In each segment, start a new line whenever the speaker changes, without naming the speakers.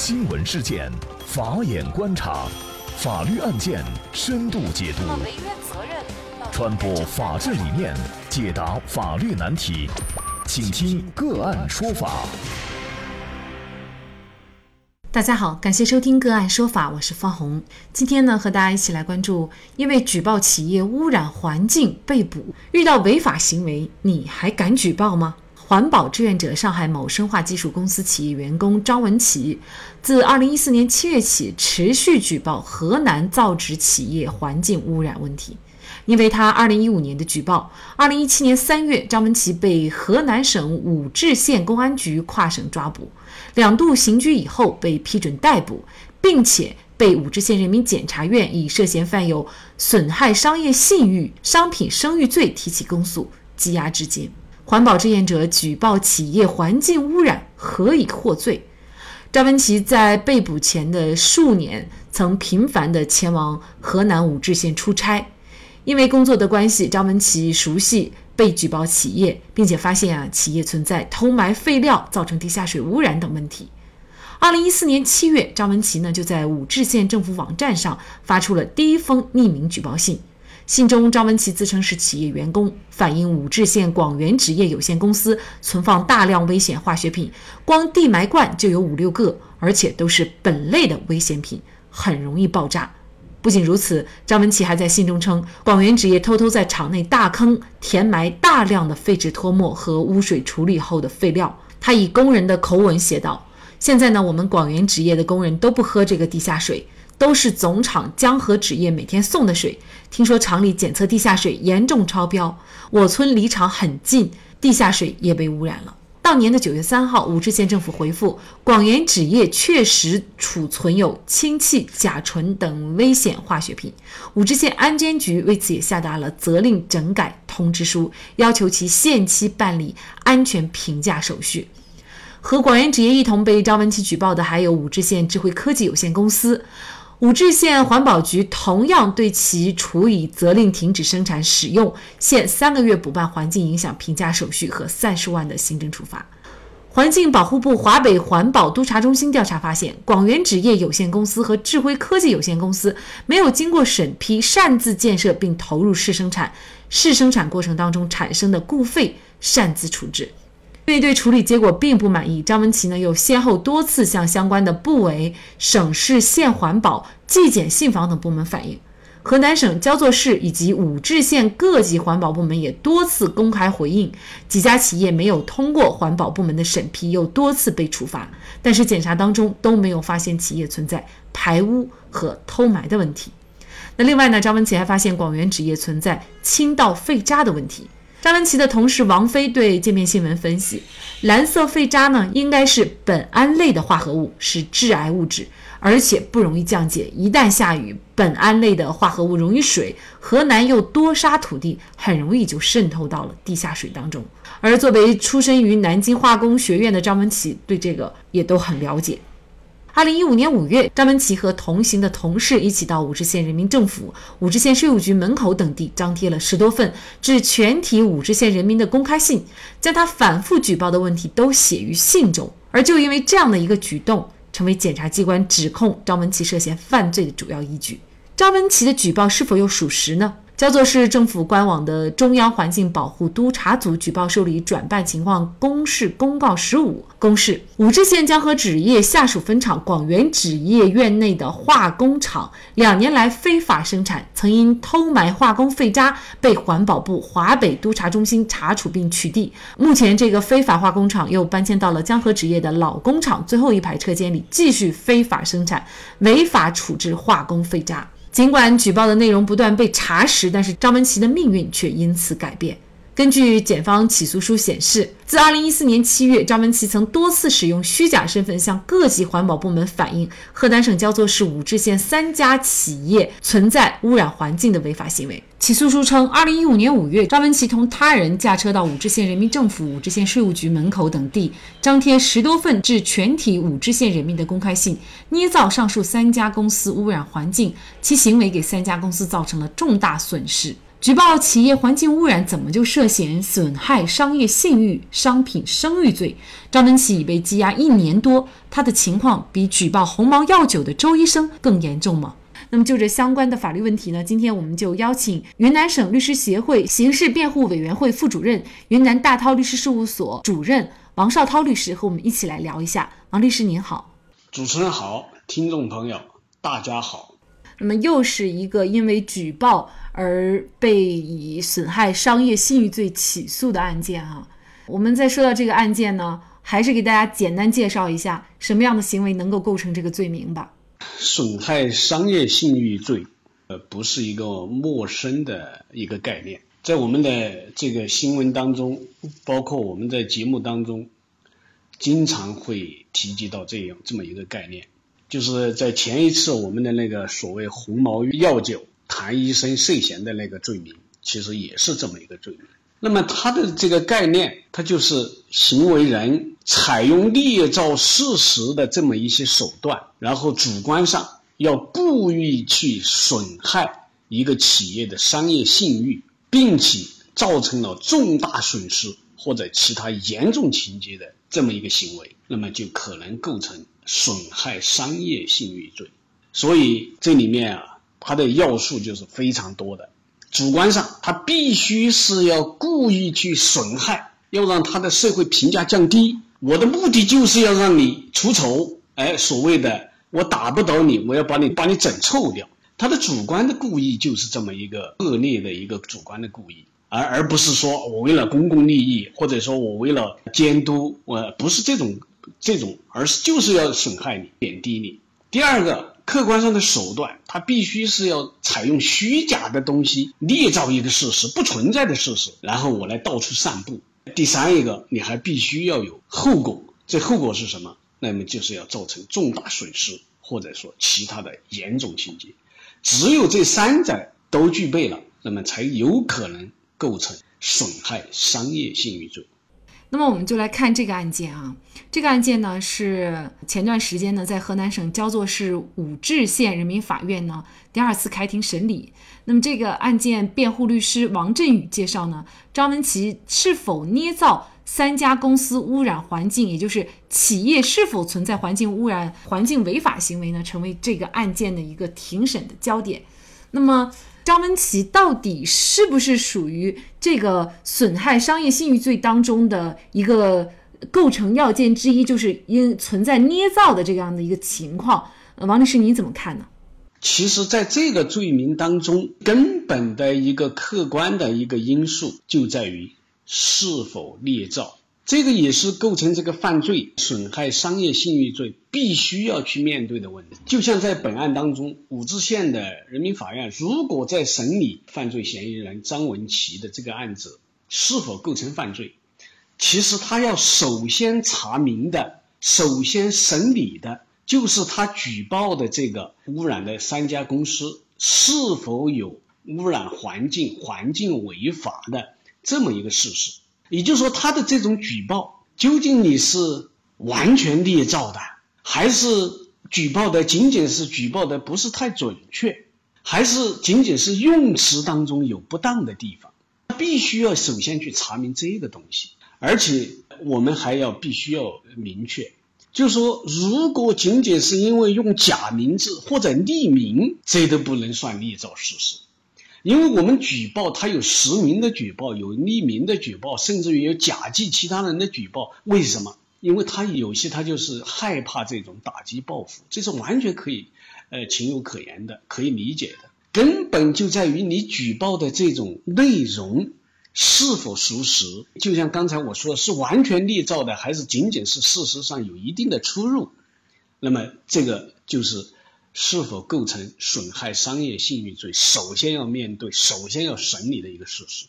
新闻事件，法眼观察，法律案件深度解读，传播法治理念，解答法律难题，请听个案说法。
大家好，感谢收听个案说法，我是方红。今天呢，和大家一起来关注，因为举报企业污染环境被捕，遇到违法行为，你还敢举报吗？环保志愿者上海某生化技术公司企业员工张文琪，自2014年7月起，持续举报河南造纸企业环境污染问题。因为他2015年的举报，2017年3月，张文琪被河南省武陟县公安局跨省抓捕，两度刑拘以后被批准逮捕，并且被武陟县人民检察院以涉嫌犯有损害商业信誉、商品声誉罪提起公诉，羁押至今。环保志愿者举报企业环境污染，何以获罪？张文琪在被捕前的数年，曾频繁地前往河南武陟县出差。因为工作的关系，张文琪熟悉被举报企业，并且发现啊，企业存在偷埋废料，造成地下水污染等问题。二零一四年七月，张文琪呢就在武陟县政府网站上发出了第一封匿名举报信。信中，张文琪自称是企业员工，反映武陟县广源纸业有限公司存放大量危险化学品，光地埋罐就有五六个，而且都是本类的危险品，很容易爆炸。不仅如此，张文琪还在信中称，广源纸业偷偷在厂内大坑填埋大量的废纸脱墨和污水处理后的废料。他以工人的口吻写道：“现在呢，我们广源纸业的工人都不喝这个地下水。”都是总厂江河纸业每天送的水。听说厂里检测地下水严重超标，我村离厂很近，地下水也被污染了。当年的九月三号，武陟县政府回复，广源纸业确实储存有氢气、甲醇等危险化学品。武陟县安监局为此也下达了责令整改通知书，要求其限期办理安全评价手续。和广源纸业一同被张文琪举报的，还有武陟县智慧科技有限公司。武陟县环保局同样对其处以责令停止生产使用、限三个月补办环境影响评价手续和三十万的行政处罚。环境保护部华北环保督察中心调查发现，广源纸业有限公司和智辉科技有限公司没有经过审批擅自建设并投入试生产，试生产过程当中产生的固废擅自处置。因为对处理结果并不满意，张文琪呢又先后多次向相关的部委、省市县环保、纪检信访等部门反映。河南省焦作市以及武陟县各级环保部门也多次公开回应，几家企业没有通过环保部门的审批，又多次被处罚，但是检查当中都没有发现企业存在排污和偷埋的问题。那另外呢，张文琪还发现广源纸业存在倾倒废渣的问题。张文琪的同事王飞对界面新闻分析，蓝色废渣呢应该是苯胺类的化合物，是致癌物质，而且不容易降解。一旦下雨，苯胺类的化合物溶于水，河南又多沙土地，很容易就渗透到了地下水当中。而作为出身于南京化工学院的张文琪，对这个也都很了解。二零一五年五月，张文琪和同行的同事一起到武陟县人民政府、武陟县税务局门口等地张贴了十多份致全体武陟县人民的公开信，将他反复举报的问题都写于信中。而就因为这样的一个举动，成为检察机关指控张文琪涉嫌犯罪的主要依据。张文琪的举报是否又属实呢？焦作市政府官网的中央环境保护督察组举报受理转办情况公示公告十五公示：武陟县江河纸业下属分厂广源纸业院内的化工厂两年来非法生产，曾因偷埋化工废渣被环保部华北督察中心查处并取缔。目前，这个非法化工厂又搬迁到了江河纸业的老工厂最后一排车间里，继续非法生产、违法处置化工废渣。尽管举报的内容不断被查实，但是张文琪的命运却因此改变。根据检方起诉书显示，自2014年7月，张文琪曾多次使用虚假身份向各级环保部门反映河南省焦作市武陟县三家企业存在污染环境的违法行为。起诉书称，2015年5月，张文琪同他人驾车到武陟县人民政府、武陟县税务局门口等地，张贴十多份致全体武陟县人民的公开信，捏造上述三家公司污染环境，其行为给三家公司造成了重大损失。举报企业环境污染，怎么就涉嫌损害商业信誉、商品声誉罪？张文启已被羁押一年多，他的情况比举报鸿茅药酒的周医生更严重吗？那么就这相关的法律问题呢？今天我们就邀请云南省律师协会刑事辩护委员会副主任、云南大韬律师事务所主任王绍涛律师和我们一起来聊一下。王律师您好，
主持人好，听众朋友大家好。
那么又是一个因为举报而被以损害商业信誉罪起诉的案件哈。我们在说到这个案件呢，还是给大家简单介绍一下什么样的行为能够构成这个罪名吧。
损害商业信誉罪，呃，不是一个陌生的一个概念，在我们的这个新闻当中，包括我们在节目当中，经常会提及到这样这么一个概念。就是在前一次我们的那个所谓鸿茅药酒谭医生涉嫌的那个罪名，其实也是这么一个罪名。那么它的这个概念，它就是行为人采用捏造事实的这么一些手段，然后主观上要故意去损害一个企业的商业信誉，并且造成了重大损失或者其他严重情节的这么一个行为，那么就可能构成。损害商业信誉罪，所以这里面啊，它的要素就是非常多的。主观上，他必须是要故意去损害，要让他的社会评价降低。我的目的就是要让你出丑，哎，所谓的我打不倒你，我要把你把你整臭掉。他的主观的故意就是这么一个恶劣的一个主观的故意，而而不是说我为了公共利益，或者说我为了监督，我不是这种。这种，而是就是要损害你、贬低你。第二个，客观上的手段，它必须是要采用虚假的东西，捏造一个事实不存在的事实，然后我来到处散布。第三一个，你还必须要有后果，这后果是什么？那么就是要造成重大损失，或者说其他的严重情节。只有这三者都具备了，那么才有可能构成损害商业信誉罪。
那么我们就来看这个案件啊，这个案件呢是前段时间呢在河南省焦作市武陟县人民法院呢第二次开庭审理。那么这个案件辩护律师王振宇介绍呢，张文琪是否捏造三家公司污染环境，也就是企业是否存在环境污染、环境违法行为呢，成为这个案件的一个庭审的焦点。那么。张文琪到底是不是属于这个损害商业信誉罪当中的一个构成要件之一，就是因存在捏造的这样的一个情况？王律师，你怎么看呢？
其实，在这个罪名当中，根本的一个客观的一个因素就在于是否捏造。这个也是构成这个犯罪损害商业信誉罪必须要去面对的问题。就像在本案当中，武陟县的人民法院如果在审理犯罪嫌疑人张文琪的这个案子是否构成犯罪，其实他要首先查明的、首先审理的就是他举报的这个污染的三家公司是否有污染环境、环境违法的这么一个事实。也就是说，他的这种举报，究竟你是完全捏造的，还是举报的仅仅是举报的不是太准确，还是仅仅是用词当中有不当的地方？必须要首先去查明这个东西，而且我们还要必须要明确，就是说，如果仅仅是因为用假名字或者匿名，这都不能算捏造事实。因为我们举报，他有实名的举报，有匿名的举报，甚至于有假记其他人的举报。为什么？因为他有些他就是害怕这种打击报复，这是完全可以，呃，情有可原的，可以理解的。根本就在于你举报的这种内容是否属实。就像刚才我说的，是完全捏造的，还是仅仅是事实上有一定的出入？那么这个就是。是否构成损害商业信誉罪？首先要面对、首先要审理的一个事实。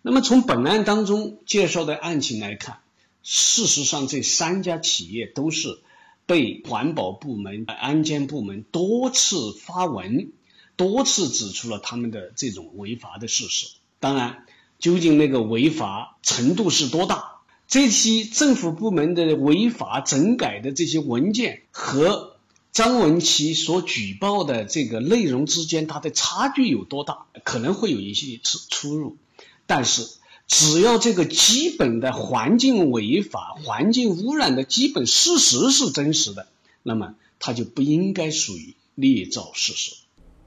那么从本案当中介绍的案情来看，事实上这三家企业都是被环保部门、安监部门多次发文、多次指出了他们的这种违法的事实。当然，究竟那个违法程度是多大？这些政府部门的违法整改的这些文件和。张文琪所举报的这个内容之间，它的差距有多大？可能会有一些出出入，但是只要这个基本的环境违法、环境污染的基本事实是真实的，那么它就不应该属于捏造事实。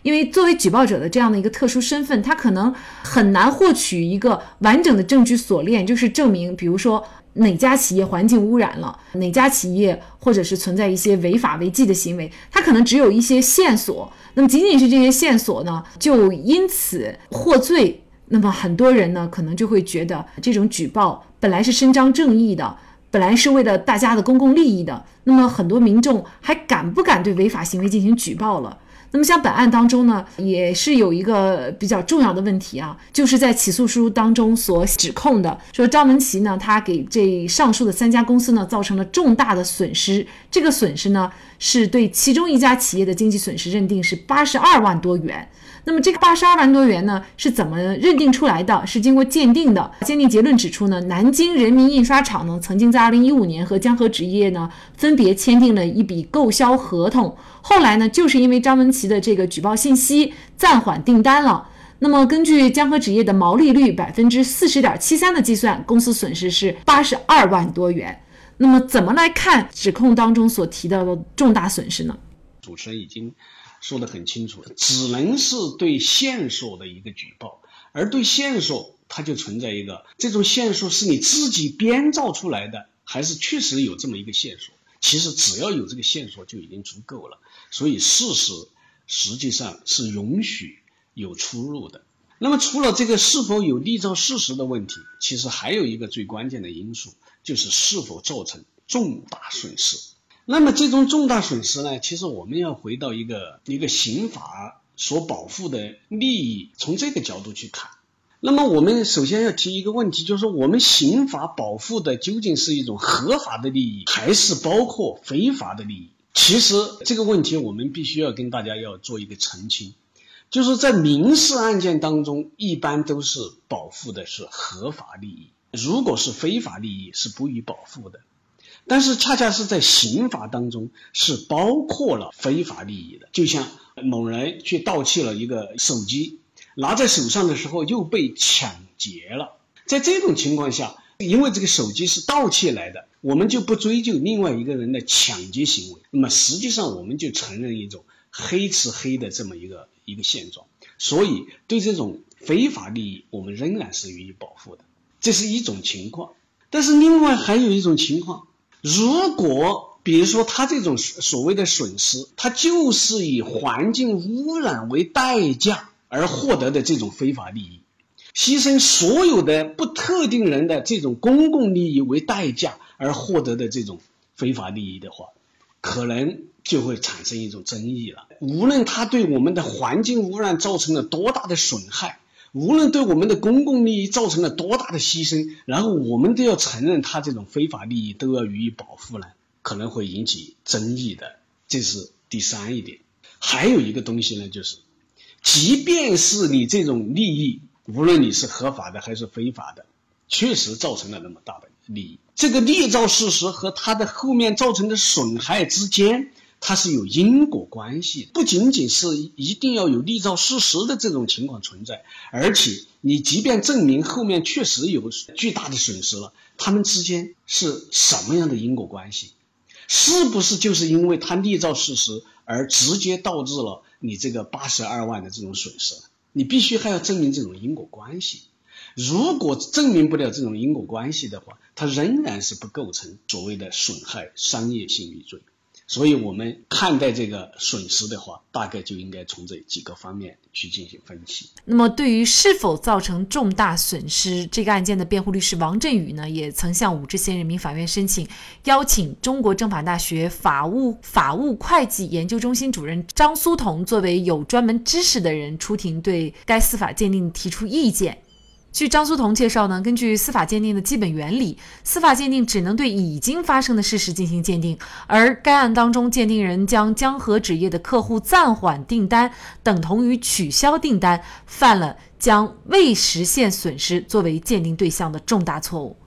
因为作为举报者的这样的一个特殊身份，他可能很难获取一个完整的证据锁链，就是证明，比如说。哪家企业环境污染了？哪家企业或者是存在一些违法违纪的行为？他可能只有一些线索，那么仅仅是这些线索呢，就因此获罪。那么很多人呢，可能就会觉得这种举报本来是伸张正义的，本来是为了大家的公共利益的，那么很多民众还敢不敢对违法行为进行举报了？那么像本案当中呢，也是有一个比较重要的问题啊，就是在起诉书当中所指控的，说张文琪呢，他给这上述的三家公司呢造成了重大的损失，这个损失呢是对其中一家企业的经济损失认定是八十二万多元。那么这个八十二万多元呢，是怎么认定出来的？是经过鉴定的。鉴定结论指出呢，南京人民印刷厂呢，曾经在二零一五年和江河纸业呢分别签订了一笔购销合同。后来呢，就是因为张文琪的这个举报信息，暂缓订单了。那么根据江河纸业的毛利率百分之四十点七三的计算，公司损失是八十二万多元。那么怎么来看指控当中所提到的重大损失呢？
主持人已经。说得很清楚了，只能是对线索的一个举报，而对线索，它就存在一个这种线索是你自己编造出来的，还是确实有这么一个线索？其实只要有这个线索就已经足够了。所以事实实际上是允许有出入的。那么除了这个是否有立照事实的问题，其实还有一个最关键的因素，就是是否造成重大损失。那么这种重大损失呢？其实我们要回到一个一个刑法所保护的利益，从这个角度去看。那么我们首先要提一个问题，就是说我们刑法保护的究竟是一种合法的利益，还是包括非法的利益？其实这个问题我们必须要跟大家要做一个澄清，就是在民事案件当中，一般都是保护的是合法利益，如果是非法利益是不予保护的。但是恰恰是在刑法当中是包括了非法利益的，就像某人去盗窃了一个手机，拿在手上的时候又被抢劫了，在这种情况下，因为这个手机是盗窃来的，我们就不追究另外一个人的抢劫行为，那么实际上我们就承认一种黑吃黑的这么一个一个现状，所以对这种非法利益我们仍然是予以保护的，这是一种情况，但是另外还有一种情况。如果比如说他这种所谓的损失，他就是以环境污染为代价而获得的这种非法利益，牺牲所有的不特定人的这种公共利益为代价而获得的这种非法利益的话，可能就会产生一种争议了。无论他对我们的环境污染造成了多大的损害。无论对我们的公共利益造成了多大的牺牲，然后我们都要承认他这种非法利益都要予以保护呢，可能会引起争议的。这是第三一点。还有一个东西呢，就是，即便是你这种利益，无论你是合法的还是非法的，确实造成了那么大的利益，这个捏造事实和它的后面造成的损害之间。它是有因果关系，不仅仅是一定要有立造事实的这种情况存在，而且你即便证明后面确实有巨大的损失了，他们之间是什么样的因果关系？是不是就是因为他立造事实而直接导致了你这个八十二万的这种损失？你必须还要证明这种因果关系。如果证明不了这种因果关系的话，它仍然是不构成所谓的损害商业信誉罪。所以，我们看待这个损失的话，大概就应该从这几个方面去进行分析。
那么，对于是否造成重大损失，这个案件的辩护律师王振宇呢，也曾向武陟县人民法院申请，邀请中国政法大学法务法务会计研究中心主任张苏童作为有专门知识的人出庭，对该司法鉴定提出意见。据张苏桐介绍呢，根据司法鉴定的基本原理，司法鉴定只能对已经发生的事实进行鉴定，而该案当中，鉴定人将江河纸业的客户暂缓订单等同于取消订单，犯了将未实现损失作为鉴定对象的重大错误。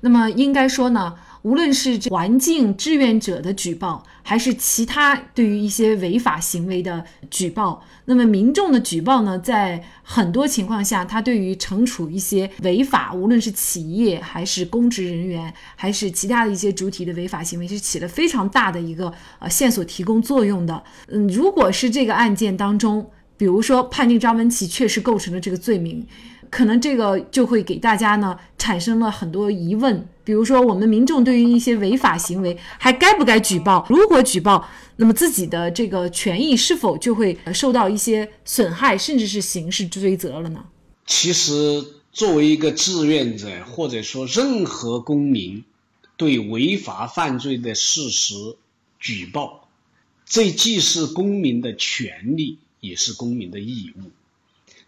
那么应该说呢，无论是环境志愿者的举报，还是其他对于一些违法行为的举报，那么民众的举报呢，在很多情况下，它对于惩处一些违法，无论是企业还是公职人员，还是其他的一些主体的违法行为，是起了非常大的一个呃线索提供作用的。嗯，如果是这个案件当中，比如说判定张文琪确实构成了这个罪名。可能这个就会给大家呢产生了很多疑问，比如说我们民众对于一些违法行为还该不该举报？如果举报，那么自己的这个权益是否就会受到一些损害，甚至是刑事追责了呢？
其实，作为一个志愿者，或者说任何公民，对违法犯罪的事实举报，这既是公民的权利，也是公民的义务。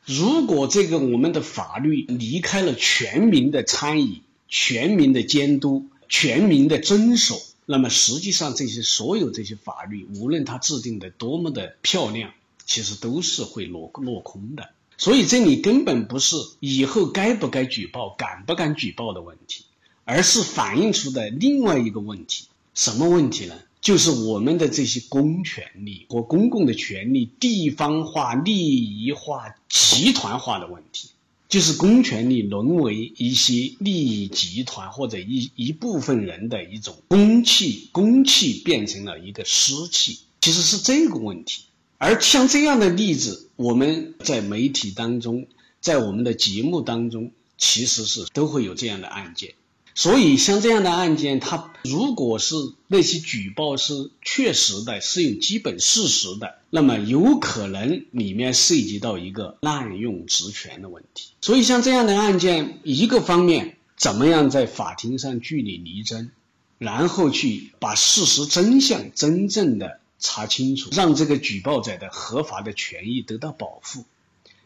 如果这个我们的法律离开了全民的参与、全民的监督、全民的遵守，那么实际上这些所有这些法律，无论它制定的多么的漂亮，其实都是会落落空的。所以这里根本不是以后该不该举报、敢不敢举报的问题，而是反映出的另外一个问题。什么问题呢？就是我们的这些公权力和公共的权利地方化、利益化、集团化的问题，就是公权力沦为一些利益集团或者一一部分人的一种公器，公器变成了一个私器，其实是这个问题。而像这样的例子，我们在媒体当中，在我们的节目当中，其实是都会有这样的案件。所以，像这样的案件，它如果是那些举报是确实的，是有基本事实的，那么有可能里面涉及到一个滥用职权的问题。所以，像这样的案件，一个方面怎么样在法庭上据理力争，然后去把事实真相真正的查清楚，让这个举报者的合法的权益得到保护；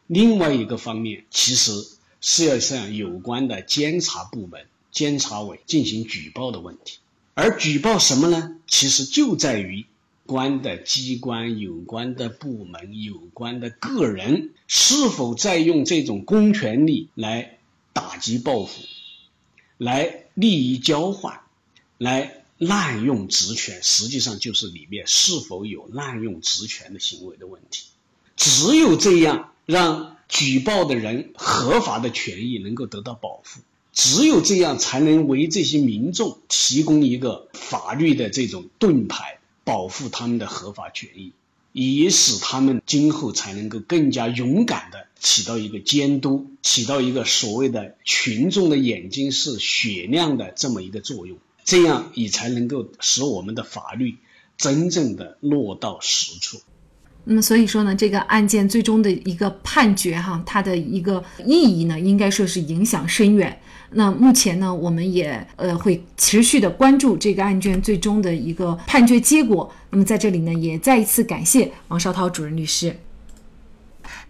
另外一个方面，其实是要向有关的监察部门。监察委进行举报的问题，而举报什么呢？其实就在于关的机关、有关的部门、有关的个人是否在用这种公权力来打击报复、来利益交换、来滥用职权，实际上就是里面是否有滥用职权的行为的问题。只有这样，让举报的人合法的权益能够得到保护。只有这样，才能为这些民众提供一个法律的这种盾牌，保护他们的合法权益，也使他们今后才能够更加勇敢的起到一个监督，起到一个所谓的群众的眼睛是雪亮的这么一个作用。这样也才能够使我们的法律真正的落到实处。
那么，所以说呢，这个案件最终的一个判决哈，它的一个意义呢，应该说是影响深远。那目前呢，我们也呃会持续的关注这个案件最终的一个判决结果。那么在这里呢，也再一次感谢王绍涛主任律师。